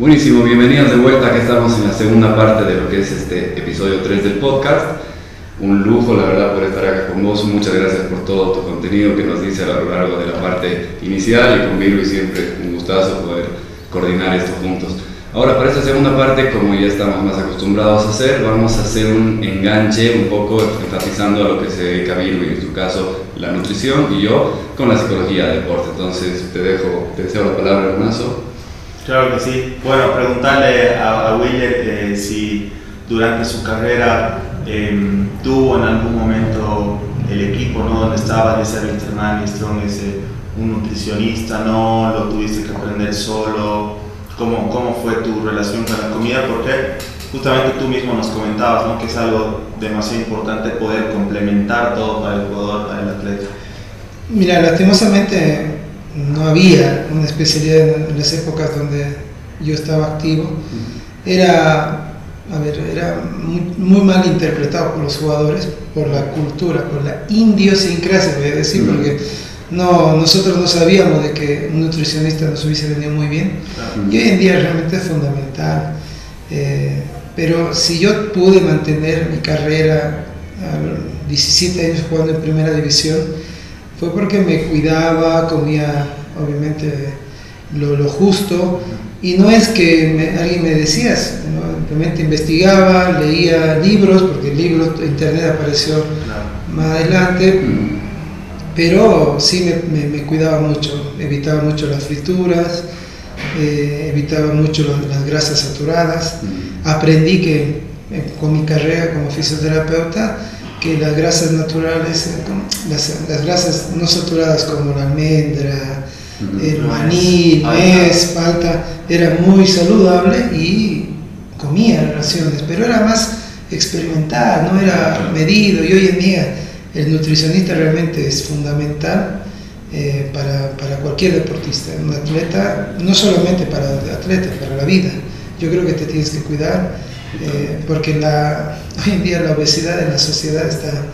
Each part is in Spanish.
Buenísimo, bienvenidos de vuelta. Aquí estamos en la segunda parte de lo que es este episodio 3 del podcast. Un lujo, la verdad, por estar acá con vos. Muchas gracias por todo tu contenido que nos dice a lo largo de la parte inicial y conmigo y siempre un gustazo poder coordinar esto juntos. Ahora, para esta segunda parte, como ya estamos más acostumbrados a hacer, vamos a hacer un enganche un poco enfatizando a lo que se dedica Virgo, en su caso la nutrición y yo con la psicología de deporte. Entonces, te dejo, te deseo la palabra, hermanazo. Claro que sí. Bueno, preguntarle a, a Willer eh, si durante su carrera em, tuvo en algún momento el equipo ¿no? donde estaba de ser Mr. Strong, ese, un nutricionista, no lo tuviste que aprender solo. ¿Cómo, ¿Cómo fue tu relación con la comida? Porque justamente tú mismo nos comentabas ¿no? que es algo demasiado importante poder complementar todo para el jugador, para el atleta. Mira, lastimosamente no había una especialidad en las épocas donde yo estaba activo. Era, a ver, era muy, mal interpretado por los jugadores, por la cultura, por la idiosincrasia, voy a decir, porque no, nosotros no sabíamos de que un nutricionista nos hubiese venido muy bien. Y hoy en día realmente es fundamental. Eh, pero si yo pude mantener mi carrera a los 17 años jugando en primera división, fue porque me cuidaba, comía obviamente lo, justo. Y no es que alguien me decía, simplemente investigaba, leía libros, porque el libro internet apareció más adelante, pero sí me, cuidaba mucho, evitaba mucho las frituras, eh, evitaba mucho las grasas saturadas, aprendí que eh, con mi carrera como fisioterapeuta, que las grasas naturales, eh, las, grasas no saturadas como la almendra, el maní, nuez, falta, era muy saludable y comía raciones, pero era más experimental, no era medido. Y hoy en día el nutricionista realmente es fundamental eh, para, para, cualquier deportista, un atleta, no solamente para el atleta, para la vida. Yo creo que te tienes que cuidar eh, porque la, hoy en día la obesidad en la sociedad está,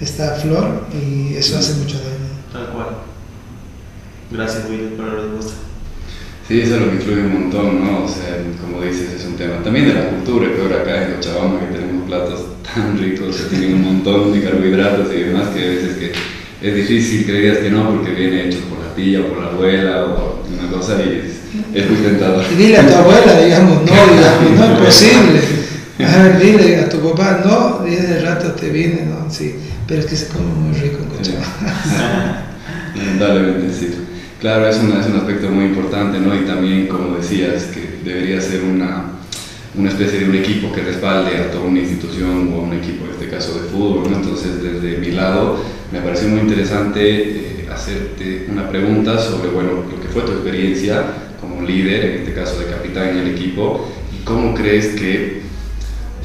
está a flor y eso hace mucho daño. Tal cual. Gracias, Willy, por la respuesta. Sí, eso es lo que influye un montón, ¿no? O sea, como dices, es un tema también de la cultura, que ahora acá en Cochabamba que tenemos platos tan ricos que tienen un montón de carbohidratos y demás que a veces que es difícil creías que no porque viene hecho por la tía o por la abuela o una cosa y es muy tentador. Y dile a tu abuela, digamos, no, digamos, no es posible. dile a tu papá, no, y de rato te viene, no, sí, pero es que se come muy rico en Cochabamba. Lamentablemente, sí. Claro, es, una, es un aspecto muy importante, ¿no? Y también, como decías, que debería ser una, una especie de un equipo que respalde a toda una institución o a un equipo, en este caso de fútbol, ¿no? Entonces, desde mi lado, me pareció muy interesante eh, hacerte una pregunta sobre, bueno, lo que fue tu experiencia como líder, en este caso de capitán en el equipo, y cómo crees que,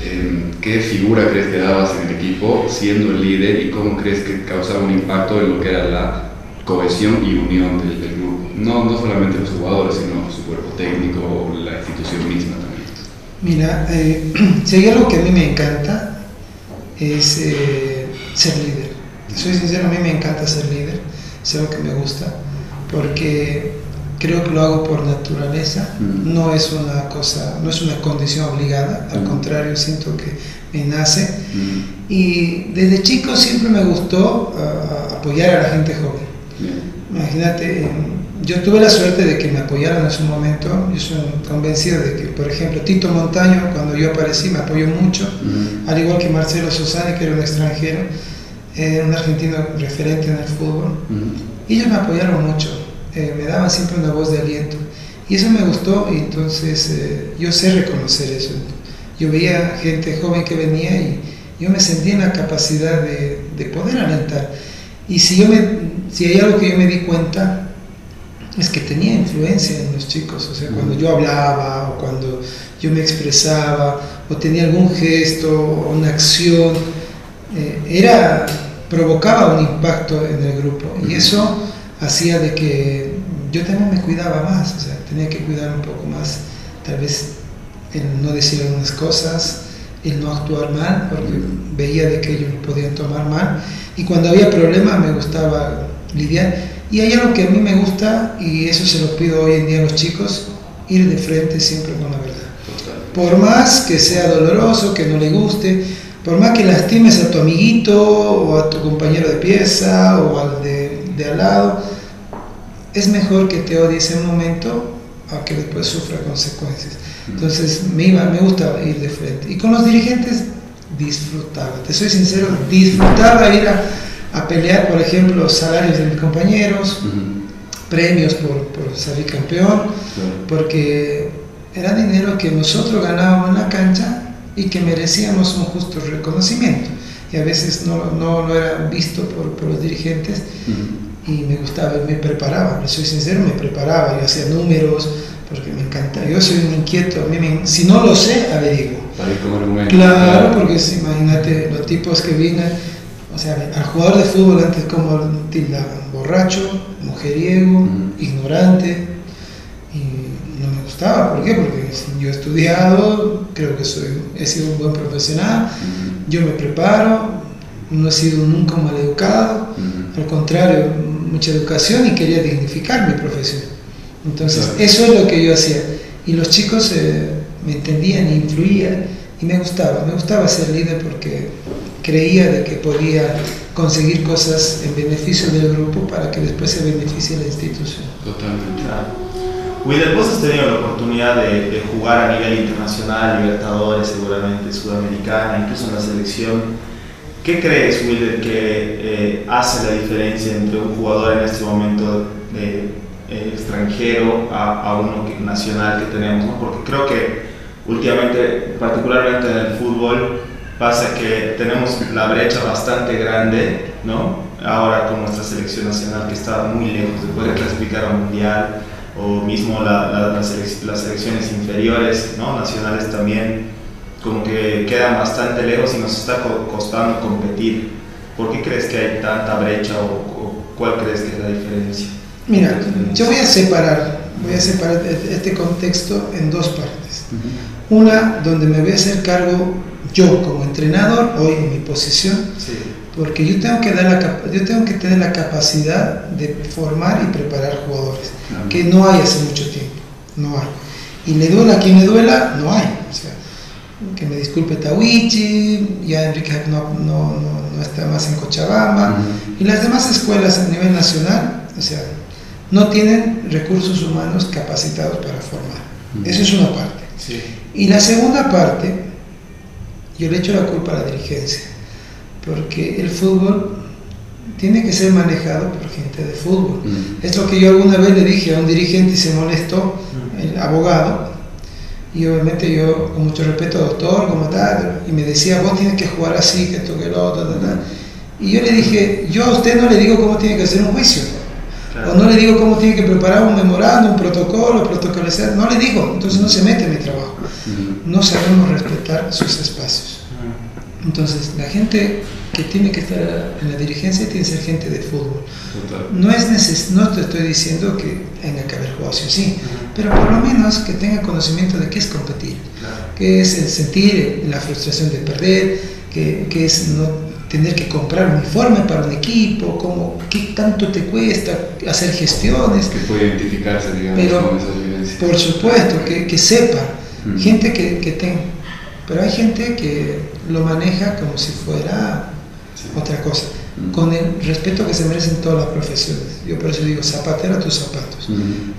em, qué figura crees que dabas en el equipo siendo el líder y cómo crees que causaba un impacto en lo que era la cohesión y unión del, grupo. No, no solamente los jugadores, sino su cuerpo técnico o la institución misma también. Mira, eh, si hay algo que a mí me encanta es eh, ser líder. Soy sincero, a mí me encanta ser líder, es algo que me gusta, porque creo que lo hago por naturaleza, mm. no es una cosa, no es una condición obligada, al mm. contrario, siento que me nace. Mm. Y desde chico siempre me gustó ah, apoyar a la gente joven. Imagínate, yo tuve la suerte de que me apoyaran en su momento, yo soy convencido de que, por ejemplo, Tito Montaño, cuando yo aparecí, me apoyó mucho, al igual que Marcelo Sosani, que era un extranjero, eh, un argentino referente en el fútbol. Ellos me apoyaron mucho eh, me daba siempre una voz de aliento. Y eso me gustó y entonces eh, yo sé reconocer eso. Yo veía gente joven que venía y yo me sentía en la capacidad de, de poder alentar. Y si, yo me, si hay algo que yo me di cuenta, es que tenía influencia en los chicos. O sea, cuando yo hablaba o cuando yo me expresaba o tenía algún gesto o una acción, eh, era, provocaba un impacto en el grupo. Y eso hacía de que yo también me cuidaba más, o sea, tenía que cuidar un poco más, tal vez el no decir algunas cosas, el no actuar mal, porque veía de que ellos podían tomar mal, y cuando había problemas me gustaba lidiar. Y hay algo que a mí me gusta, y eso se lo pido hoy en día a los chicos, ir de frente siempre con la verdad. Por más que sea doloroso, que no le guste, por más que lastimes a tu amiguito o a tu compañero de pieza o al de, de al lado, es mejor que te odies en un momento a que después sufra consecuencias. Entonces me, iba, me gustaba ir de frente. Y con los dirigentes disfrutaba, te soy sincero, disfrutaba ir a, a pelear, por ejemplo, salarios de mis compañeros, premios por, por, salir campeón, porque era dinero que nosotros ganábamos en la cancha y que merecíamos un justo reconocimiento. Y a veces no, no, no era visto por, por los dirigentes y me gustaba, me preparaba, soy sincero, me preparaba, yo hacía números, porque me encanta, yo soy un inquieto, a mí me, si no lo sé, averiguo. Claro, porque imagínate los tipos que vienen, o sea, al jugador de fútbol antes como tildaban, borracho, mujeriego, ignorante, y no me gustaba, ¿por qué? Porque yo he estudiado, creo que soy, he sido un buen profesional, yo me preparo, no he sido nunca mal educado, al contrario, mucha educación y quería dignificar mi profesión. Entonces, eso es lo que yo hacía. Y los chicos eh, me entendían e influían y me gustaba, me gustaba ser líder porque creía de que podía conseguir cosas en beneficio del grupo para que después se beneficie la institución. Totalmente. Claro. Willer, vos has tenido la oportunidad de, de, jugar a nivel internacional, Libertadores, seguramente Sudamericana, incluso en la selección. ¿Qué crees, Willer, que eh, hace la diferencia entre un jugador en este momento de, eh, extranjero a, a, uno que, nacional que tenemos? ¿no? Porque creo que últimamente, particularmente en el fútbol, pasa que tenemos la brecha bastante grande, ¿no? Ahora con nuestra selección nacional que está muy lejos de poder clasificar a un mundial, o mismo la, la, las, selecciones inferiores, ¿no? Nacionales también como que quedan bastante lejos y nos está costando competir. ¿Por qué crees que hay tanta brecha o, cuál crees que es la diferencia? Mira, yo voy a separar, voy a separar este contexto en dos partes. Una donde me voy a hacer cargo yo como entrenador, hoy en mi posición, sí. porque yo tengo, que dar la, yo tengo que tener la capacidad de formar y preparar jugadores, claro. que no hay hace mucho tiempo, no hay. Y le duela a quien le duela, no hay. O sea, que me disculpe Tawichi, ya Enrique no, no, no, no, está más en Cochabamba, uh -huh. y las demás escuelas a nivel nacional, o sea, no tienen recursos humanos capacitados para formar. Uh -huh. Eso es una parte. Sí. Y la segunda parte, yo le echo la culpa a la dirigencia, porque el fútbol tiene que ser manejado por gente de fútbol. Uh -huh. Es lo que yo alguna vez le dije a un dirigente y se molestó, el abogado, y obviamente yo, con mucho respeto, doctor, como tal, y me decía, vos tienes que jugar así, que esto, que lo otro, tal, tal. Y yo le dije, yo a usted no le digo cómo tiene que hacer un juicio, claro. o no le digo cómo tiene que preparar un memorando, un protocolo, protocolizar, no le digo, entonces no se mete en mi trabajo. No sabemos respetar sus espacios. Entonces, la gente que tiene que estar en la dirigencia tiene que ser gente de fútbol. Total. No, es neces no te estoy diciendo que tenga que haber jugado sí, pero por lo menos que tenga conocimiento de qué es competir, claro. qué es el sentir la frustración de perder, qué, qué es no tener que comprar un uniforme para un equipo, cómo, qué tanto te cuesta hacer gestiones. Que puede identificarse, digamos, pero, con esas vivencias. Por supuesto, que, que sepa, mm. gente que, que tenga, pero hay gente que lo maneja como si fuera sí. otra cosa, con el respeto que se merecen todas las profesiones. Yo por eso digo, zapatero a tus zapatos. Mm.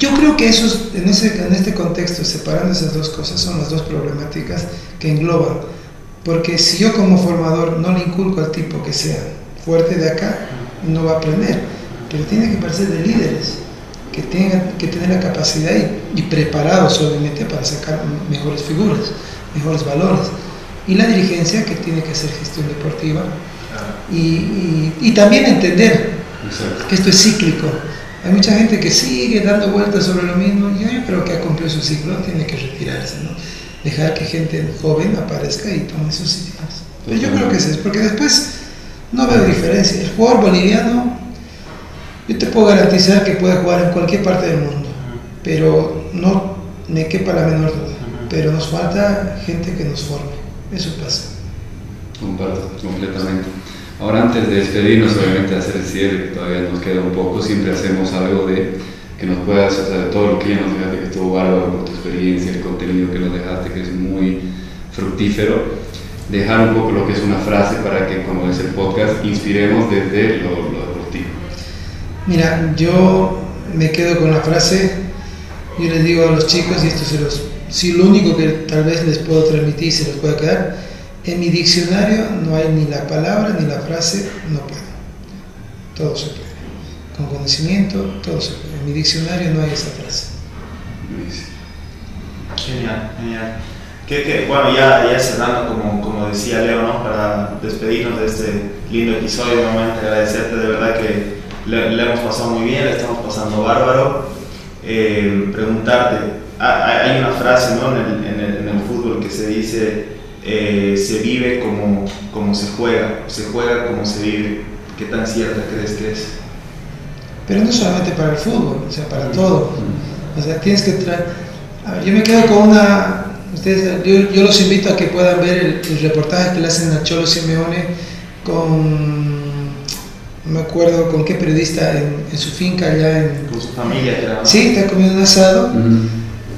Yo creo que esos, en, ese, en este contexto, separando esas dos cosas, son las dos problemáticas que engloban. Porque si yo como formador no le inculco al tipo que sea fuerte de acá, no va a aprender. Pero tiene que parecer de líderes, que tengan que tener la capacidad y, y preparados obviamente para sacar mejores figuras, mejores valores y la dirigencia que tiene que hacer gestión deportiva y, y, y también entender Exacto. que esto es cíclico. Hay mucha gente que sigue dando vueltas sobre lo mismo y yo, creo que ha cumplido su ciclo, tiene que retirarse, ¿no? dejar que gente joven aparezca y tome sus sitios. Pero yo creo que es eso, porque después no veo diferencia. El jugador boliviano, yo te puedo garantizar que puede jugar en cualquier parte del mundo, pero no me quepa la menor duda. Pero nos falta gente que nos forme. Eso pasa. Comparto completamente. Ahora, antes de despedirnos, obviamente, hacer el cierre, todavía nos queda un poco, siempre hacemos algo de que nos puedas, o sea, todo lo que ya nos dejaste, que estuvo bárbaro con tu experiencia, el contenido que nos dejaste, que es muy fructífero, dejar un poco lo que es una frase para que, como es el podcast, inspiremos desde lo, lo deportivo. Mira, yo me quedo con la frase, yo les digo a los chicos, y esto se los, si lo único que tal vez les puedo transmitir se los puede quedar, en mi diccionario no hay ni la palabra ni la frase, no puedo. Todo se puede. Con conocimiento, todo se puede. En mi diccionario no hay esa frase. Genial, genial. Que, que, bueno, ya, ya cerrando, como, como decía Leo, ¿no? para despedirnos de este lindo episodio, nuevamente agradecerte, de verdad que le, le, hemos pasado muy bien, le estamos pasando bárbaro. Eh, preguntarte, hay una frase ¿no? en, el, en, el, en, el, fútbol que se dice, eh, se vive como, como se juega, se juega como se vive. ¿Qué tan cierta crees que es? Pero no solamente para el fútbol, o sea, para todo. O sea, tienes que traer... Yo me quedo con una... Ustedes, yo, yo, los invito a que puedan ver el, el reportaje que le hacen a Cholo Simeone con no me acuerdo con qué periodista en, en, su finca allá en... Con su familia, claro. Sí, está comiendo un asado. Uh -huh.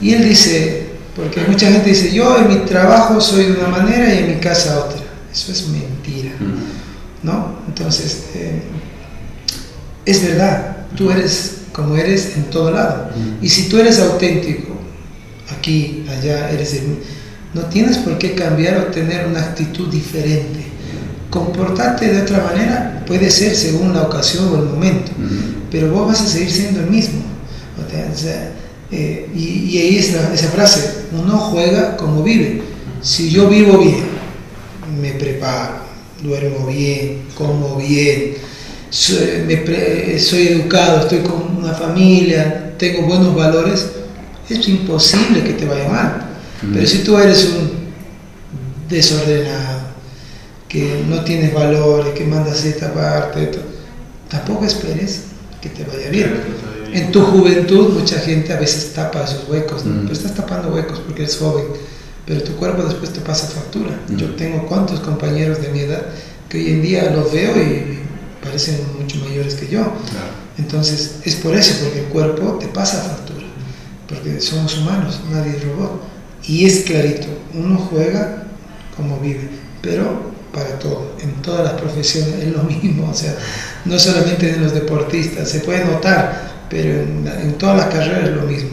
Y él dice, porque mucha gente dice, yo en mi trabajo soy de una manera y en mi casa otra. Eso es mentira. ¿No? Entonces, eh, es verdad, tú eres como eres en todo lado. Y si tú eres auténtico, aquí, allá, eres el, no tienes por qué cambiar o tener una actitud diferente comportarte de otra manera puede ser según la ocasión o el momento, pero vos vas a seguir siendo el mismo. O sea, eh, y, y, ahí está esa frase, uno juega como vive. Si yo vivo bien, me preparo, duermo bien, como bien, soy, me pre, soy educado, estoy con una familia, tengo buenos valores, es imposible que te vaya mal. Pero si tú eres un desordenado, que no tienes valores, que mandas esta parte, tampoco esperes que te vaya bien. En tu juventud mucha gente a veces tapa esos huecos, ¿no? mm. pero estás tapando huecos porque eres joven, pero tu cuerpo después te pasa factura. Mm. Yo tengo cuantos compañeros de mi edad que hoy en día los veo y parecen mucho mayores que yo. Claro. Entonces es por eso, porque el cuerpo te pasa factura, porque somos humanos, nadie es robot. Y es clarito, uno juega como vive, pero para todo, en todas las profesiones es lo mismo, o sea, no solamente en los deportistas, se puede notar, pero en, en todas las carreras es lo mismo,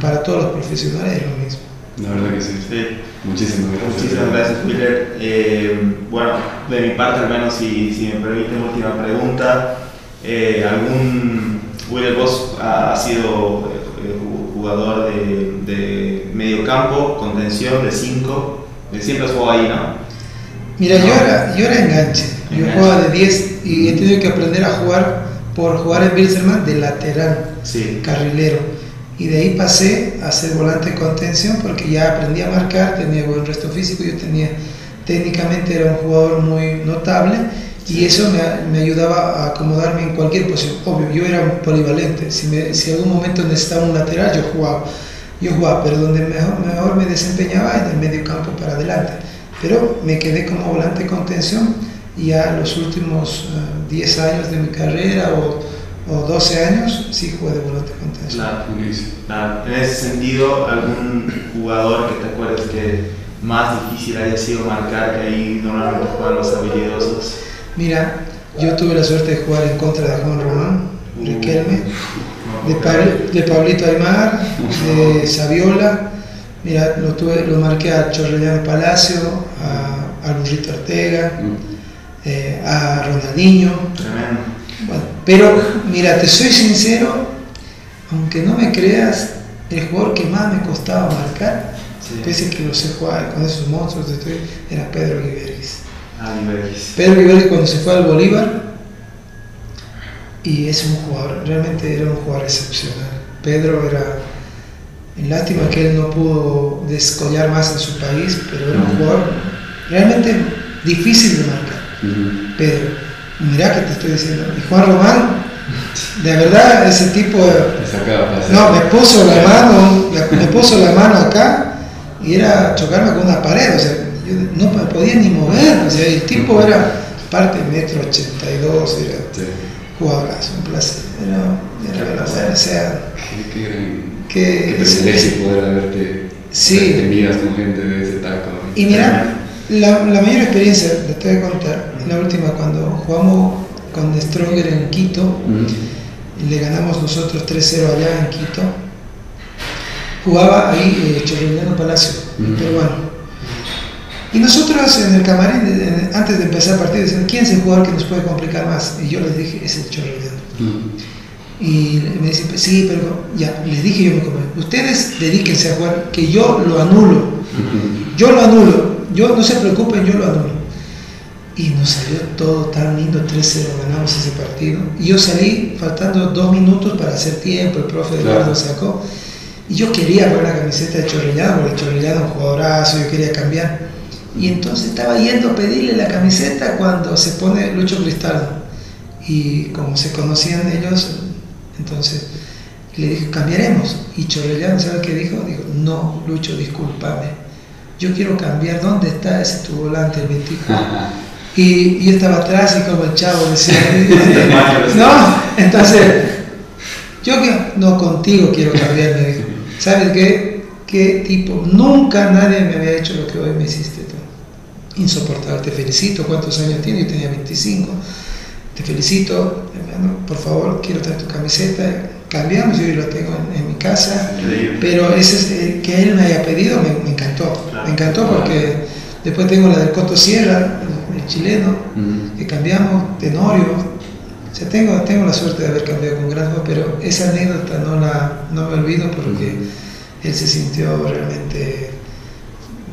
para todos los profesionales es lo mismo. La verdad que sí. sí. Muchísimas gracias. Muchísimas gracias, Willer. Eh, bueno, de mi parte, al menos, si, si me permiten, última pregunta. Eh, ¿Algún. Willer, vos ha, sido eh, jugador de, de medio campo, contención de 5. Siempre has jugado ahí, ¿no? Mira, no. yo, era, yo era enganche. Yo enganche. jugaba de 10 y he tenido que aprender a jugar por jugar en Bilzerman de lateral, sí. carrilero y de ahí pasé a ser volante de contención porque ya aprendí a marcar, tenía buen resto físico, yo tenía técnicamente era un jugador muy notable y eso me, me, ayudaba a acomodarme en cualquier posición. Obvio, yo era un polivalente, si, me, si algún momento necesitaba un lateral yo jugaba, yo jugaba, pero donde mejor, mejor me desempeñaba en el medio campo para adelante. Pero me quedé como volante de contención ya los últimos uh, 10 años de mi carrera o o 12 años, sí jugué de volante contención. Claro, claro. En ese sentido, ¿algún jugador que te acuerdes que más difícil haya sido marcar que ahí normalmente juegan los habilidosos? Mira, yo tuve la suerte de jugar en contra de Juan Román, uh, Riquelme, de, Pablo, de, Pablito Aymar, de Saviola. Mira, lo, tuve, lo marqué a Chorrellano Palacio, a, a Lurrito Ortega, uh. Eh, a Ronaldinho. Tremendo bueno, pero mira, te soy sincero, aunque no me creas, el jugador que más me costaba marcar, sí. pese a que lo sé jugar con esos monstruos, era Pedro Guiberguis. Ah. Pedro Guiberguis cuando se fue al Bolívar, y es un jugador, realmente era un jugador excepcional. Pedro era, lástima que él no pudo descollar más en su país, pero era un jugador realmente difícil de marcar. Uh -huh. Pedro mirá que te estoy diciendo. Y Juan Román, de verdad, ese tipo. No, me puso la mano, me puso la mano acá y era chocarme con una pared, o sea, yo no me podía ni mover, o sea, el tipo era parte metro 82, era. Sí. jugadorazo, un placer. Era, era, era, o sea, Qué, qué, privilegio poder haberte Sí. con gente de ese taco. Y mira, la, la mayor experiencia, te tengo que contar, la última, cuando jugamos con Stronger en Quito, Mm. y le ganamos nosotros 3-0 allá en Quito, jugaba ahí eh, Chorrillano Palacio, Ujú. peruano. Y nosotros en el camarín, antes de empezar el partido, decían, ¿quién es el jugador que nos puede complicar más? Y yo les dije, es el Chorrillano. Mm. Y me dice, "Pues sí, pero ya, les dije yo, me comí, ustedes dedíquense a jugar, que yo lo anulo. Yo lo anulo, yo no se preocupen, yo lo anulo. Y nos salió todo tan lindo, 3-0 ganamos ese partido. Y yo salí faltando dos minutos para hacer tiempo, el profe Eduardo Claro. sacó. Y yo quería ver la camiseta de Chorrillano, porque Chorrillano es un jugadorazo, yo quería cambiar. Y entonces estaba yendo a pedirle la camiseta cuando se pone Lucho Cristaldo. Y como se conocían ellos, entonces le dije, cambiaremos. Y Chorrellano, ¿sabe qué dijo? Dijo, no, Lucho, discúlpame. Yo quiero cambiar. ¿Dónde está ese tu volante, el 24? Y y yo estaba atrás y como el chavo decía, no, entonces, yo que no contigo quiero cambiar, me dijo. ¿Sabes qué? ¿Qué tipo? Nunca nadie me había hecho lo que hoy me hiciste tú. Insoportable, te felicito. ¿Cuántos años tienes? Yo tenía 25. Te felicito, hermano, por favor, quiero traer tu camiseta. Cambiamos, yo lo tengo en, casa. Increíble. Pero ese es, eh, que él me haya pedido me, me encantó. Claro. Me encantó porque después tengo la del Coto Sierra, el, el chileno, que cambiamos, Tenorio. O sea, tengo, tengo la suerte de haber cambiado con Granjo, pero esa anécdota no, la, no me olvido porque él se sintió realmente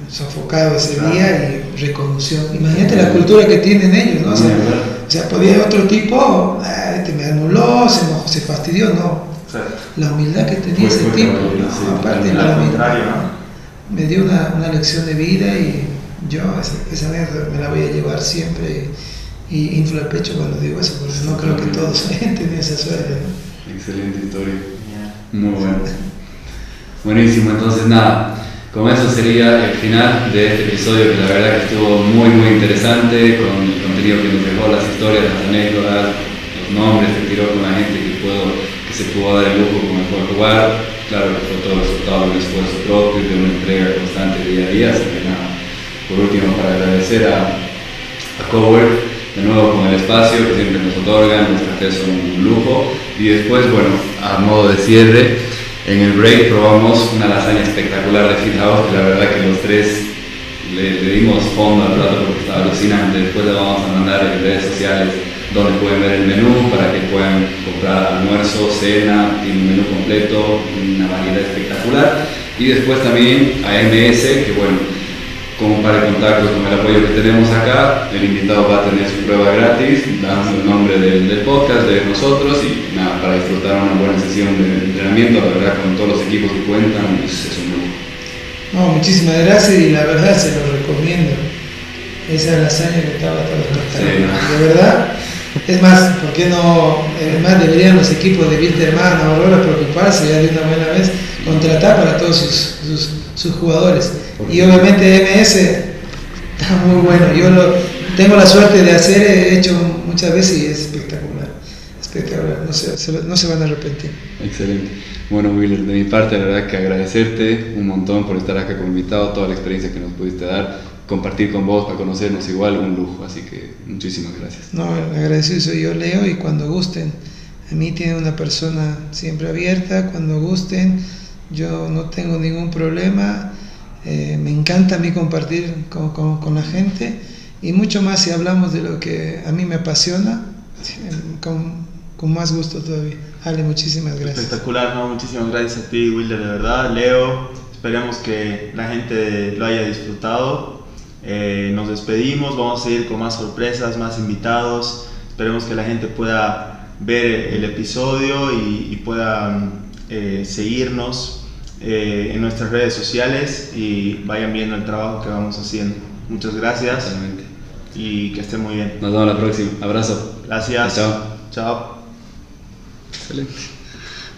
sofocado ese Claro. día y reconoció. Imagínate la cultura que tienen ellos, ¿no? O sea, podía otro tipo, "Ah, este me anuló, se, se fastidió, no. Exacto. La humildad que tenía ese tipo, no, sí, aparte la humildad, me dio una, una lección de vida y yo esa, esa anécdota me la voy a llevar siempre y, inflo el pecho cuando digo eso, porque no creo que todos hayan tenido esa suerte. ¿no? Excelente historia. Muy bueno. Buenísimo, entonces nada, con eso sería el final de este episodio que la verdad que estuvo muy muy interesante, con el contenido que nos dejó, las historias, las anécdotas, los nombres, se tiró con la gente que, puedo, que se pudo dar el lujo como fue jugar, claro que fue todo resultado de un esfuerzo propio, de una entrega constante día a día, así que nada, por último para agradecer a, a de nuevo con el espacio que siempre nos otorgan, los cafés son un lujo. Y después, bueno, a modo de cierre, en el break probamos una lasaña espectacular de Fit House, que la verdad que los tres le, dimos fondo al plato porque estaba alucinante. Después le vamos a mandar en redes sociales donde pueden ver el menú para que puedan comprar almuerzo, cena, tiene un menú completo, una variedad espectacular. Y después también a MS, que bueno, con un par de contactos con el apoyo que tenemos acá, el invitado va a tener su prueba gratis, dando el nombre del, podcast, de nosotros y nada, para disfrutar una buena sesión de entrenamiento, la verdad con todos los equipos que cuentan, es, es un. No, muchísimas gracias y la verdad se lo recomiendo. Esa lasaña que estaba espectacular. Sí. De verdad. Es más, ¿por qué no? Es más, deberían los equipos de Wilterman Aurora preocuparse ya de una buena vez, contratar para todos sus, sus, sus jugadores. Y obviamente MS está muy bueno. Yo lo, tengo la suerte de hacer, he hecho muchas veces y es espectacular. No se, se- no se van a arrepentir. Excelente. Bueno, Willer, de mi parte, la verdad que agradecerte un montón por estar acá como invitado, toda la experiencia que nos pudiste dar, compartir con vos para conocernos igual, un lujo, así que muchísimas gracias. No, agradecido soy yo, Leo, y cuando gusten. A mí tiene una persona siempre abierta, cuando gusten, yo no tengo ningún problema. eh, me encanta a mí compartir con, con- con la gente y mucho más si hablamos de lo que a mí me apasiona, eh, con, con más gusto todavía. Ale, muchísimas gracias. Espectacular, ¿no? Muchísimas gracias a ti, Wilder, de verdad. Leo, esperemos que la gente lo haya disfrutado. Eh, nos despedimos, vamos a seguir con más sorpresas, más invitados. Esperemos que la gente pueda ver el episodio y, y pueda eh, seguirnos eh, en nuestras redes sociales y vayan viendo el trabajo que vamos haciendo. Muchas gracias Totalmente. y que estén muy bien. Nos vemos la próxima. Abrazo. Gracias. Chao. Chao. Excelente.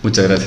Muchas gracias.